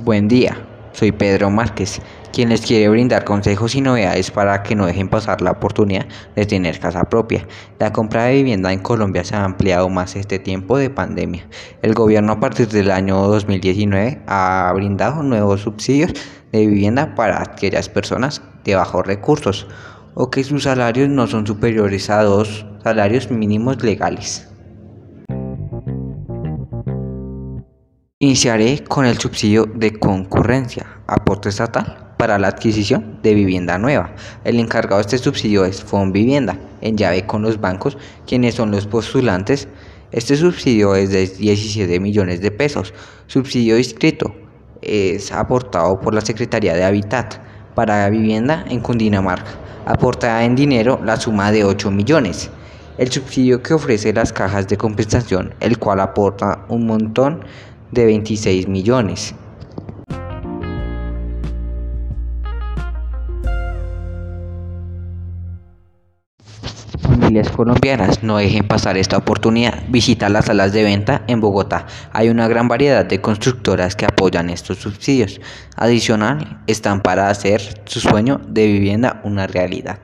Buen día, soy Pedro Márquez, quien les quiere brindar consejos y novedades para que no dejen pasar la oportunidad de tener casa propia. La compra de vivienda en Colombia se ha ampliado más este tiempo de pandemia. El gobierno a partir del año 2019 ha brindado nuevos subsidios de vivienda para aquellas personas de bajos recursos o que sus salarios no son superiores a dos salarios mínimos legales. Iniciaré con el subsidio de concurrencia, aporte estatal para la adquisición de vivienda nueva. El encargado de este subsidio es Vivienda, en llave con los bancos, quienes son los postulantes. Este subsidio es de 17 millones de pesos. Subsidio inscrito es aportado por la Secretaría de Hábitat para vivienda en Cundinamarca. Aporta en dinero la suma de 8 millones. El subsidio que ofrece las cajas de compensación, el cual aporta un montón de 26 millones. Familias colombianas, no dejen pasar esta oportunidad. Visita las salas de venta en Bogotá. Hay una gran variedad de constructoras que apoyan estos subsidios. Adicional, están para hacer su sueño de vivienda una realidad.